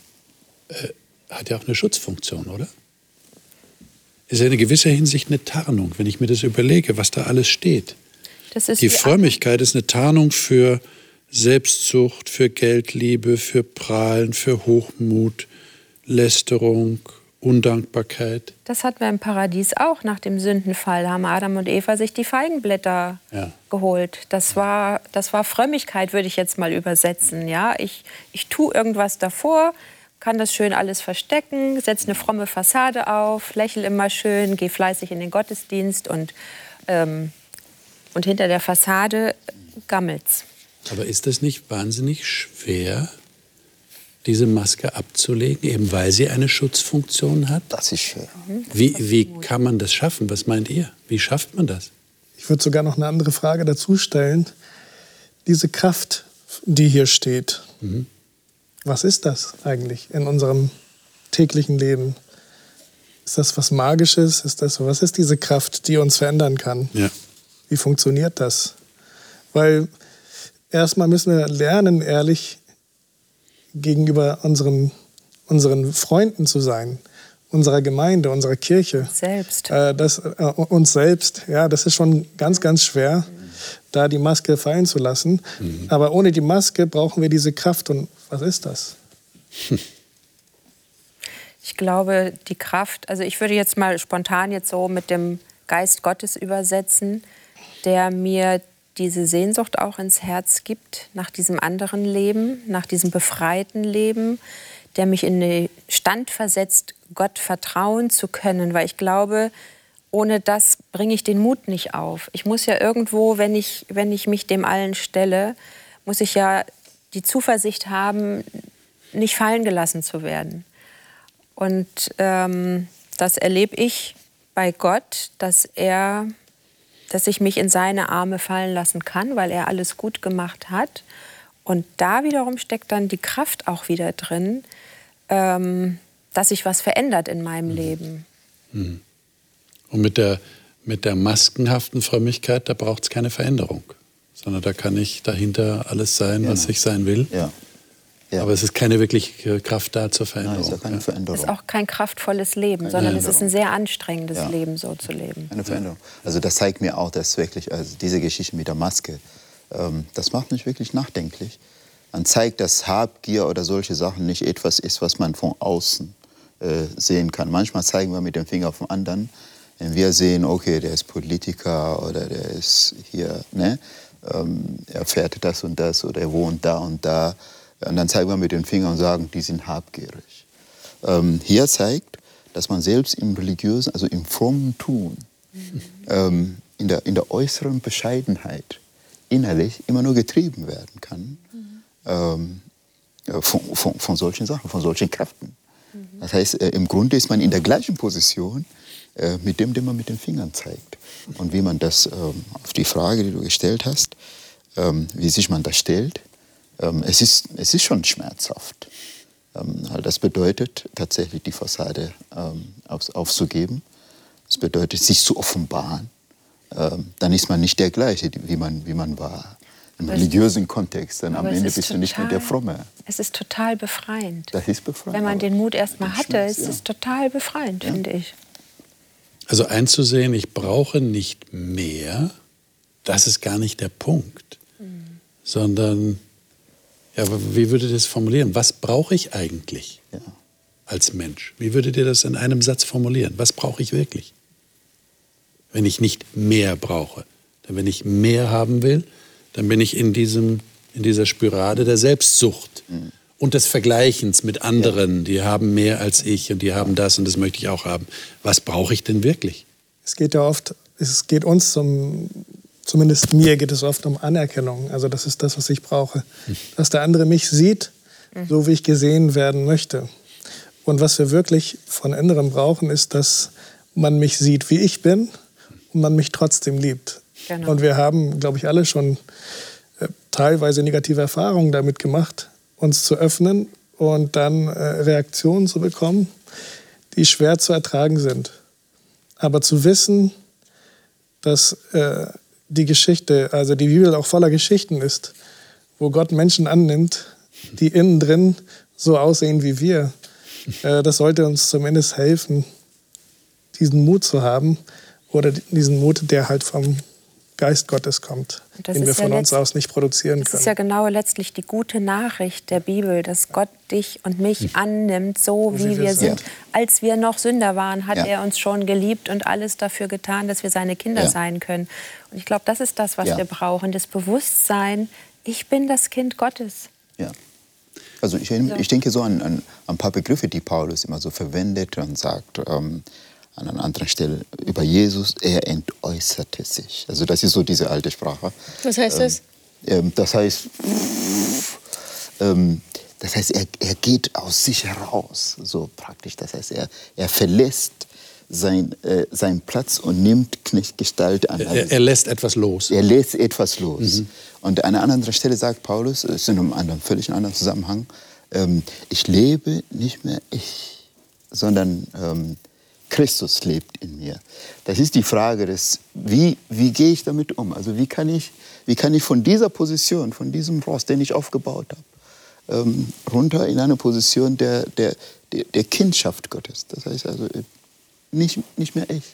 äh, hat ja auch eine Schutzfunktion, oder? Ist ja in gewisser Hinsicht eine Tarnung, wenn ich mir das überlege, was da alles steht. die Frömmigkeit ist eine Tarnung für Selbstsucht, für Geldliebe, für Prahlen, für Hochmut, Lästerung, Undankbarkeit. Das hatten wir im Paradies auch nach dem Sündenfall. Haben Adam und Eva sich die Feigenblätter ja. geholt. Das war, das war Frömmigkeit, würde ich jetzt mal übersetzen. Ja? Ich, ich tue irgendwas davor, kann das schön alles verstecken, setze eine fromme Fassade auf, lächle immer schön, gehe fleißig in den Gottesdienst und, ähm, und hinter der Fassade gammelt's. Aber ist das nicht wahnsinnig schwer, diese Maske abzulegen, eben weil sie eine Schutzfunktion hat? Das ist schön. Wie, wie kann man das schaffen? Was meint ihr? Wie schafft man das? Ich würde sogar noch eine andere Frage dazu stellen. Diese Kraft, die hier steht, mhm. was ist das eigentlich in unserem täglichen Leben? Ist das was Magisches? Ist das, was ist diese Kraft, die uns verändern kann? Ja. Wie funktioniert das? Weil erstmal müssen wir lernen, ehrlich gegenüber unseren, unseren Freunden zu sein, unserer Gemeinde, unserer Kirche. Selbst. Äh, das, äh, uns selbst. Ja, das ist schon ganz, ganz schwer, mhm. da die Maske fallen zu lassen. Mhm. Aber ohne die Maske brauchen wir diese Kraft. Und was ist das? Ich glaube, die Kraft, also ich würde jetzt mal spontan jetzt so mit dem Geist Gottes übersetzen, der mir diese Sehnsucht auch ins Herz gibt nach diesem anderen Leben, nach diesem befreiten Leben, der mich in den Stand versetzt, Gott vertrauen zu können, weil ich glaube, ohne das bringe ich den Mut nicht auf. Ich muss ja irgendwo, wenn ich, wenn ich mich dem allen stelle, muss ich ja die Zuversicht haben, nicht fallen gelassen zu werden. Und ähm, das erlebe ich bei Gott, dass er, dass ich mich in seine Arme fallen lassen kann, weil er alles gut gemacht hat. Und da wiederum steckt dann die Kraft auch wieder drin, ähm, dass sich was verändert in meinem mhm. Leben. Mhm. Und mit der, mit der maskenhaften Frömmigkeit, da braucht es keine Veränderung, sondern da kann ich dahinter alles sein, genau. was ich sein will. Ja. Ja. Aber es ist keine wirkliche Kraft da zur Veränderung. Nein, ist ja keine Veränderung. Es ist auch kein kraftvolles Leben, sondern es ist ein sehr anstrengendes ja. Leben, so zu leben. Eine Veränderung. Also das zeigt mir auch, dass wirklich also diese Geschichte mit der Maske, ähm, das macht mich wirklich nachdenklich. Man zeigt, dass Habgier oder solche Sachen nicht etwas ist, was man von außen äh, sehen kann. Manchmal zeigen wir mit dem Finger auf den anderen, wenn wir sehen, okay, der ist Politiker oder der ist hier, ne, ähm, er fährt das und das oder er wohnt da und da. Und dann zeigen wir mit den Fingern und sagen, die sind habgierig. Ähm, hier zeigt, dass man selbst im religiösen, also im frommen Tun, ähm, in, der, in der äußeren Bescheidenheit innerlich immer nur getrieben werden kann ähm, von, von, von, solchen Sachen, von solchen Kräften. Das heißt, äh, im Grunde ist man in der gleichen Position äh, mit dem, den man mit den Fingern zeigt. Und wie man das ähm, auf die Frage, die du gestellt hast, ähm, wie sich man das stellt, es, ist, es ist schon schmerzhaft. Ähm, das bedeutet tatsächlich die Fassade ähm, auf, aufzugeben. Es bedeutet, sich zu offenbaren. Ähm, dann ist man nicht der gleiche, wie man, wie man war. Im religiösen Kontext, dann am Ende bist total, du nicht mehr der Fromme. Es ist total befreiend. Das ist befreiend. Wenn man den Mut erst mal hatte, Schmerz, ist es total befreiend, ja. finde ich. Also einzusehen, ich brauche nicht mehr, das ist gar nicht der Punkt, mhm. sondern ja, aber wie würdet ihr das formulieren? Was brauche ich eigentlich ja. als Mensch? Wie würdet ihr das in einem Satz formulieren? Was brauche ich wirklich? Wenn ich nicht mehr brauche. Denn wenn ich mehr haben will, dann bin ich in, diesem, in dieser Spirale der Selbstsucht mhm. und des Vergleichens mit anderen. Ja. Die haben mehr als ich und die haben das und das möchte ich auch haben. Was brauche ich denn wirklich? Es geht ja oft, es geht uns zum zumindest mir geht es oft um Anerkennung. Also das ist das, was ich brauche. Dass der andere mich sieht, so wie ich gesehen werden möchte. Und was wir wirklich von Innerem brauchen, ist, dass man mich sieht, wie ich bin und man mich trotzdem liebt. Genau. Und wir haben, glaube ich, alle schon äh, teilweise negative Erfahrungen damit gemacht, uns zu öffnen und dann äh, Reaktionen zu bekommen, die schwer zu ertragen sind. Aber zu wissen, dass äh, die Geschichte, also die Bibel auch voller Geschichten ist, wo Gott Menschen annimmt, die innen drin so aussehen wie wir. Äh, das sollte uns zumindest helfen, diesen Mut zu haben oder diesen Mut, der halt vom Geist Gottes kommt, den wir von ja uns aus nicht produzieren das können. Das ist ja genau letztlich die gute Nachricht der Bibel, dass Gott dich und mich hm. annimmt, so wie, wie wir sind. Ja. Als wir noch Sünder waren, hat ja. er uns schon geliebt und alles dafür getan, dass wir seine Kinder sein können. Und ich glaube, das ist das, was wir brauchen, das Bewusstsein, ich bin das Kind Gottes. Ja. Also ich, ich denke so an, an, ein paar Begriffe, die Paulus immer so verwendet und sagt, ähm, an einer anderen Stelle über Jesus, er entäußerte sich. Also das ist so diese alte Sprache. Was heißt das? Ähm, das heißt, ähm, das heißt, er, er geht aus sich heraus, so praktisch. Das heißt, er, er verlässt sein, äh, seinen Platz und nimmt Gestalt an. Er, er, lässt etwas los. Er lässt etwas los. Mhm. Und an einer anderen Stelle sagt Paulus, es ist in einem anderen, völlig anderen Zusammenhang, ähm, ich lebe nicht mehr ich, sondern ähm, Christus lebt in mir. Das ist die Frage des, wie, wie gehe ich damit um? Also wie kann ich, wie kann ich von dieser Position, von diesem Ross, den ich aufgebaut habe, ähm, runter in eine Position der, der, der, Kindschaft Gottes. Das heißt also nicht, nicht mehr ich.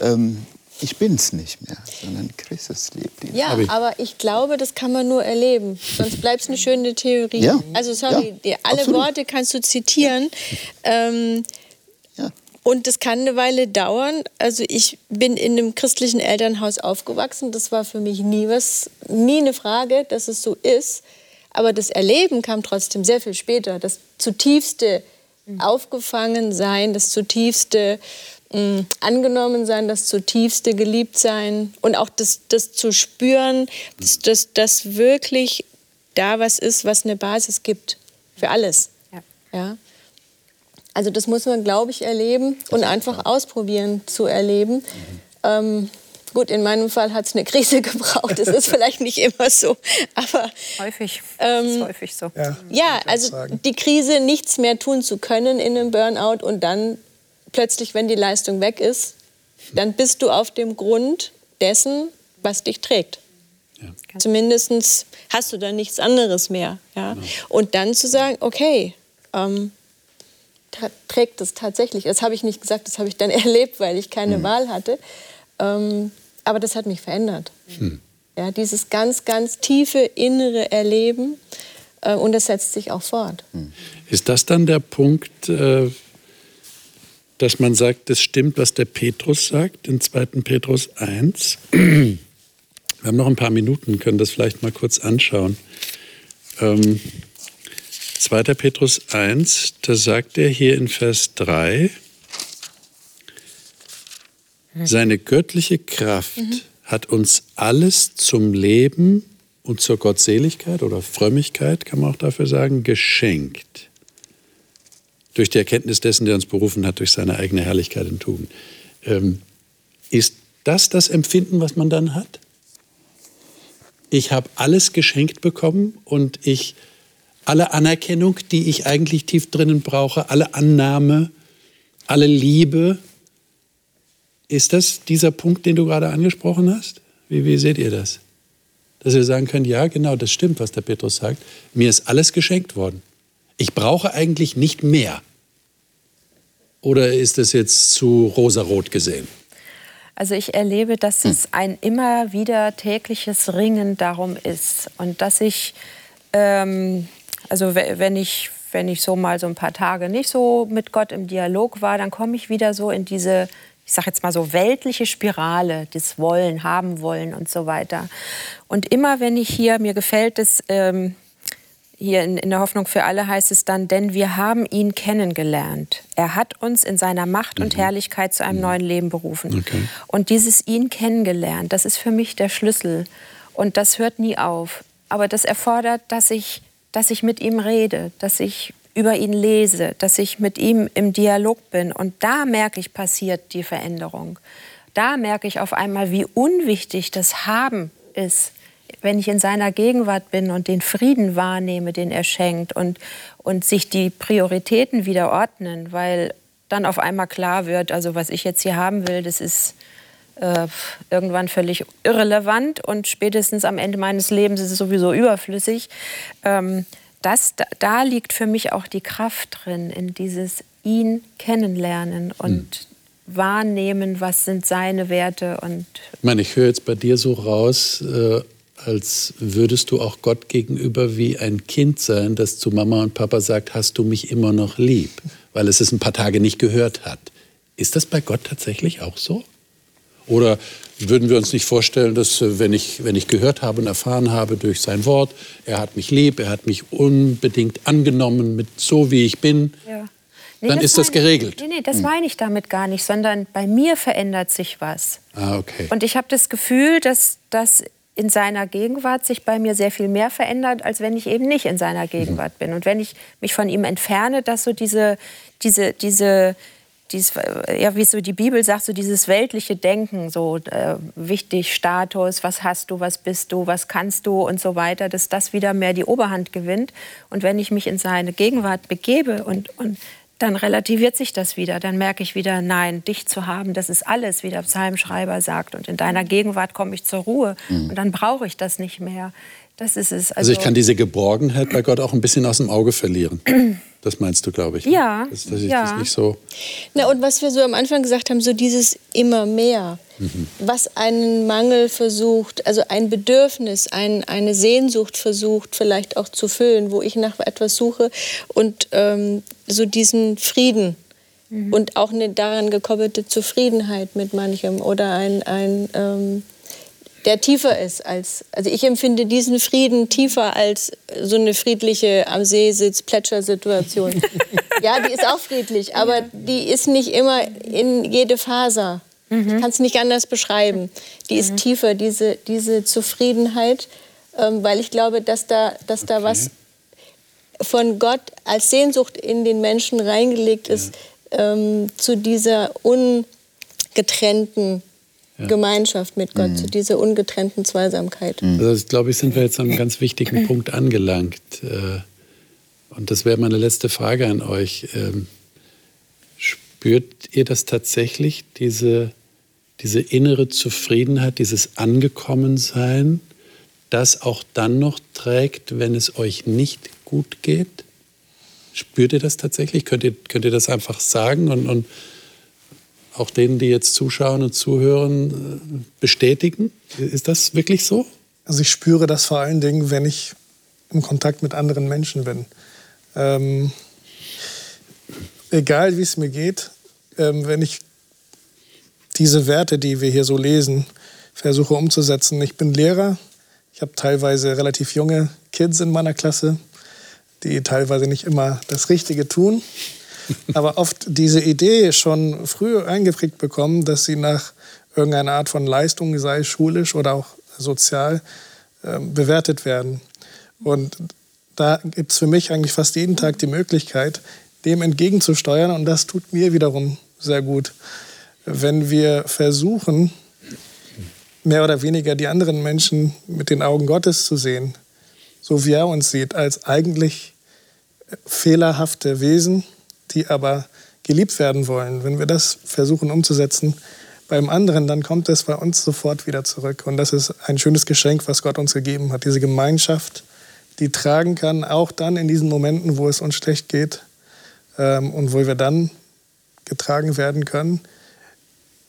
Ähm, ich bin es nicht mehr, sondern Christus lebt in mir. Ja, aber ich glaube, das kann man nur erleben. Sonst bleibt es eine schöne Theorie. Ja. Also sorry, ja, alle absolut. Worte kannst du zitieren. Ähm, Und das kann eine Weile dauern. Also ich bin in einem christlichen Elternhaus aufgewachsen. Das war für mich nie was, nie eine Frage, dass es so ist. Aber das Erleben kam trotzdem sehr viel später. Das zutiefste Aufgefangensein, das zutiefste mh, angenommen sein, das zutiefste geliebt sein und auch das, das zu spüren, dass, dass, dass wirklich da was ist, was eine Basis gibt für alles. Ja. Ja? Also das muss man, glaube ich, erleben und einfach ausprobieren zu erleben. Ähm, gut, in meinem Fall hat es eine Krise gebraucht. Das ist vielleicht nicht immer so, aber Häufig. das ist Ähm, häufig so. Ja, ja, würd ich also sagen. die Krise, nichts mehr tun zu können in einem Burnout und dann plötzlich, wenn die Leistung weg ist, dann bist du auf dem Grund dessen, was dich trägt. Zumindest hast du dann nichts anderes mehr. Ja? Und dann zu sagen, okay, ähm, trägt es tatsächlich. Das habe ich nicht gesagt, das habe ich dann erlebt, weil ich keine Wahl hatte. Ähm, aber das hat mich verändert. Ja, dieses ganz, ganz tiefe innere Erleben. Äh, und das setzt sich auch fort. Ist das dann der Punkt, äh, dass man sagt, das stimmt, was der Petrus sagt, in 2. Petrus 1? Wir haben noch ein paar Minuten, können das vielleicht mal kurz anschauen. Ähm, 2. Petrus 1, da sagt er hier in Vers 3, seine göttliche Kraft hat uns alles zum Leben und zur Gottseligkeit oder Frömmigkeit, kann man auch dafür sagen, geschenkt. Durch die Erkenntnis dessen, der uns berufen hat, durch seine eigene Herrlichkeit und Tugend. Ähm, ist das das Empfinden, was man dann hat? Ich habe alles geschenkt bekommen und ich alle Anerkennung, die ich eigentlich tief drinnen brauche, alle Annahme, alle Liebe. Ist das dieser Punkt, den du gerade angesprochen hast? Wie, wie seht ihr das? Dass ihr sagen könnt, ja, genau, das stimmt, was der Petrus sagt. Mir ist alles geschenkt worden. Ich brauche eigentlich nicht mehr. Oder ist das jetzt zu rosarot gesehen? Also ich erlebe, dass es ein immer wieder tägliches Ringen darum ist und dass ich, ähm, also we- wenn ich, wenn ich so mal so ein paar Tage nicht so mit Gott im Dialog war, dann komme ich wieder so in diese, ich sage jetzt mal so weltliche Spirale, das Wollen, haben wollen und so weiter. Und immer wenn ich hier, mir gefällt es, ähm, hier in, in der Hoffnung für alle heißt es dann, denn wir haben ihn kennengelernt. Er hat uns in seiner Macht und Herrlichkeit zu einem neuen Leben berufen. Okay. Und dieses ihn kennengelernt, das ist für mich der Schlüssel. Und das hört nie auf. Aber das erfordert, dass ich, dass ich mit ihm rede, dass ich über ihn lese, dass ich mit ihm im Dialog bin. Und da merke ich, passiert die Veränderung. Da merke ich auf einmal, wie unwichtig das Haben ist wenn ich in seiner Gegenwart bin und den Frieden wahrnehme, den er schenkt und, und sich die Prioritäten wieder ordnen, weil dann auf einmal klar wird, also was ich jetzt hier haben will, das ist äh, irgendwann völlig irrelevant und spätestens am Ende meines Lebens ist es sowieso überflüssig. Ähm, das, da, da liegt für mich auch die Kraft drin, in dieses ihn kennenlernen und wahrnehmen, was sind seine Werte und Ich meine, ich höre jetzt bei dir so raus, äh, als würdest du auch Gott gegenüber wie ein Kind sein, das zu Mama und Papa sagt, hast du mich immer noch lieb, weil es es ein paar Tage nicht gehört hat. Ist das bei Gott tatsächlich auch so? Oder würden wir uns nicht vorstellen, dass äh, wenn ich, wenn ich gehört habe und erfahren habe durch sein Wort, er hat mich lieb, er hat mich unbedingt angenommen mit so wie ich bin, Ja. Dann ist das meine ich- geregelt. Nee, nee, das meine ich damit gar nicht, sondern bei mir verändert sich was. ah okay. Und ich habe das Gefühl, dass das in seiner Gegenwart sich bei mir sehr viel mehr verändert, als wenn ich eben nicht in seiner Gegenwart bin. Und wenn ich mich von ihm entferne, dass so diese, diese, diese, dieses, ja, wie so die Bibel sagt, so dieses weltliche Denken, so äh, wichtig, Status, was hast du, was bist du, was kannst du und so weiter, dass das wieder mehr die Oberhand gewinnt. Und wenn ich mich in seine Gegenwart begebe und, und dann relativiert sich das wieder. Dann merke ich wieder, nein, dich zu haben, das ist alles, wie der Psalmschreiber sagt. Und in deiner Gegenwart komme ich zur Ruhe. Und dann brauche ich das nicht mehr. Das ist es. Also ich kann diese Geborgenheit bei Gott auch ein bisschen aus dem Auge verlieren. Das meinst du, glaube ich. ne? Ja, Dass, dass ich ja. das nicht so. Na, und was wir so am Anfang gesagt haben, so dieses immer mehr, was einen Mangel versucht, also ein Bedürfnis, ein, eine Sehnsucht versucht vielleicht auch zu füllen, wo ich nach etwas suche und ähm, so diesen Frieden Mhm. Und auch eine daran gekoppelte Zufriedenheit mit manchem oder ein, ein ähm, der tiefer ist als, also ich empfinde diesen Frieden tiefer als so eine friedliche am See sitz Plätscher-Situation. ja, die ist auch friedlich, aber die ist nicht immer in jede Faser. Mhm. Ich kann es nicht anders beschreiben. Die mhm. ist tiefer, diese, diese Zufriedenheit, ähm, weil ich glaube, dass da, dass da was von Gott als Sehnsucht in den Menschen reingelegt ist, ja. ähm, zu dieser ungetrennten ja. Gemeinschaft mit Gott, mhm. zu dieser ungetrennten Zweisamkeit. Mhm. Also, glaube ich, sind wir jetzt an einem ganz wichtigen Punkt angelangt. Äh, und das wäre meine letzte Frage an euch. Ähm, spürt ihr das tatsächlich, diese, diese innere Zufriedenheit, dieses Angekommensein, das auch dann noch trägt, wenn es euch nicht gut geht? Spürt ihr das tatsächlich? Könnt ihr, könnt ihr das einfach sagen und, und auch denen, die jetzt zuschauen und zuhören, äh, bestätigen? Ist das wirklich so? Also ich spüre das vor allen Dingen, wenn ich im Kontakt mit anderen Menschen bin. Ähm, egal wie es mir geht, ähm, wenn ich diese Werte, die wir hier so lesen, versuche umzusetzen. Ich bin Lehrer, ich habe teilweise relativ junge Kids in meiner Klasse, die teilweise nicht immer das Richtige tun aber oft diese Idee schon früh eingeprägt bekommen, dass sie nach irgendeiner Art von Leistung, sei schulisch oder auch sozial, äh, bewertet werden. Und da gibt es für mich eigentlich fast jeden Tag die Möglichkeit, dem entgegenzusteuern. Und das tut mir wiederum sehr gut. Wenn wir versuchen, mehr oder weniger die anderen Menschen mit den Augen Gottes zu sehen, so wie er uns sieht, als eigentlich fehlerhafte Wesen, die aber geliebt werden wollen, wenn wir das versuchen umzusetzen beim anderen, dann kommt es bei uns sofort wieder zurück. Und das ist ein schönes Geschenk, was Gott uns gegeben hat. Diese Gemeinschaft, die tragen kann, auch dann in diesen Momenten, wo es uns schlecht geht ähm, und wo wir dann getragen werden können,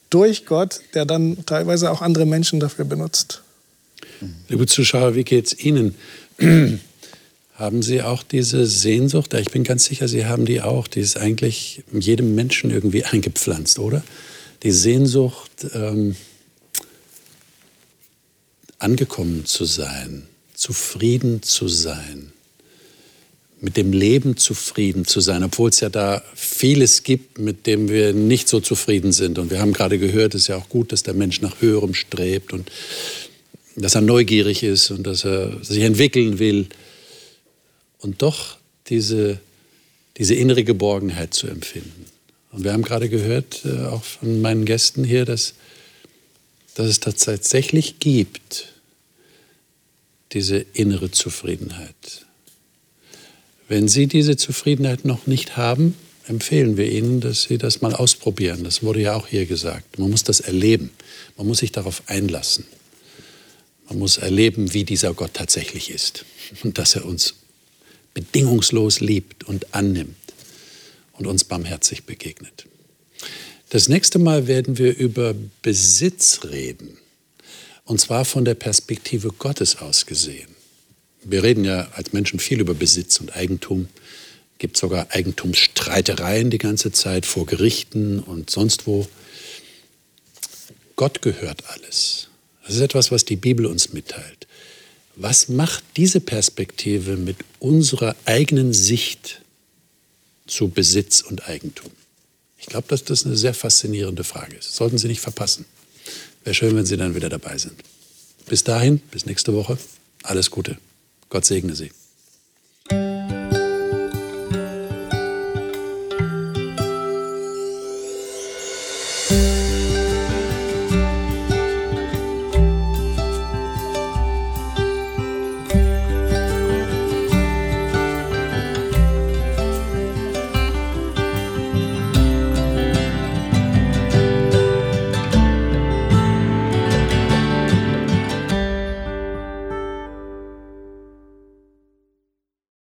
durch Gott, der dann teilweise auch andere Menschen dafür benutzt. Liebe Zuschauer, wie geht es Ihnen? Haben Sie auch diese Sehnsucht? Ich bin ganz sicher, Sie haben die auch. Die ist eigentlich jedem Menschen irgendwie eingepflanzt, oder? Die Sehnsucht, ähm, angekommen zu sein, zufrieden zu sein, mit dem Leben zufrieden zu sein, obwohl es ja da vieles gibt, mit dem wir nicht so zufrieden sind. Und wir haben gerade gehört, es ist ja auch gut, dass der Mensch nach Höherem strebt und dass er neugierig ist und dass er sich entwickeln will und doch diese, diese innere Geborgenheit zu empfinden. Und wir haben gerade gehört, äh, auch von meinen Gästen hier, dass, dass es das tatsächlich gibt, diese innere Zufriedenheit. Wenn Sie diese Zufriedenheit noch nicht haben, empfehlen wir Ihnen, dass Sie das mal ausprobieren. Das wurde ja auch hier gesagt. Man muss das erleben. Man muss sich darauf einlassen. Man muss erleben, wie dieser Gott tatsächlich ist und dass er uns bedingungslos liebt und annimmt und uns barmherzig begegnet. Das nächste Mal werden wir über Besitz reden, und zwar von der Perspektive Gottes aus gesehen. Wir reden ja als Menschen viel über Besitz und Eigentum. Es gibt sogar Eigentumsstreitereien die ganze Zeit vor Gerichten und sonst wo. Gott gehört alles. Das ist etwas, was die Bibel uns mitteilt. Was macht diese Perspektive mit unserer eigenen Sicht zu Besitz und Eigentum? Ich glaube, dass das eine sehr faszinierende Frage ist. Sollten Sie nicht verpassen. Wäre schön, wenn Sie dann wieder dabei sind. Bis dahin, bis nächste Woche. Alles Gute. Gott segne Sie.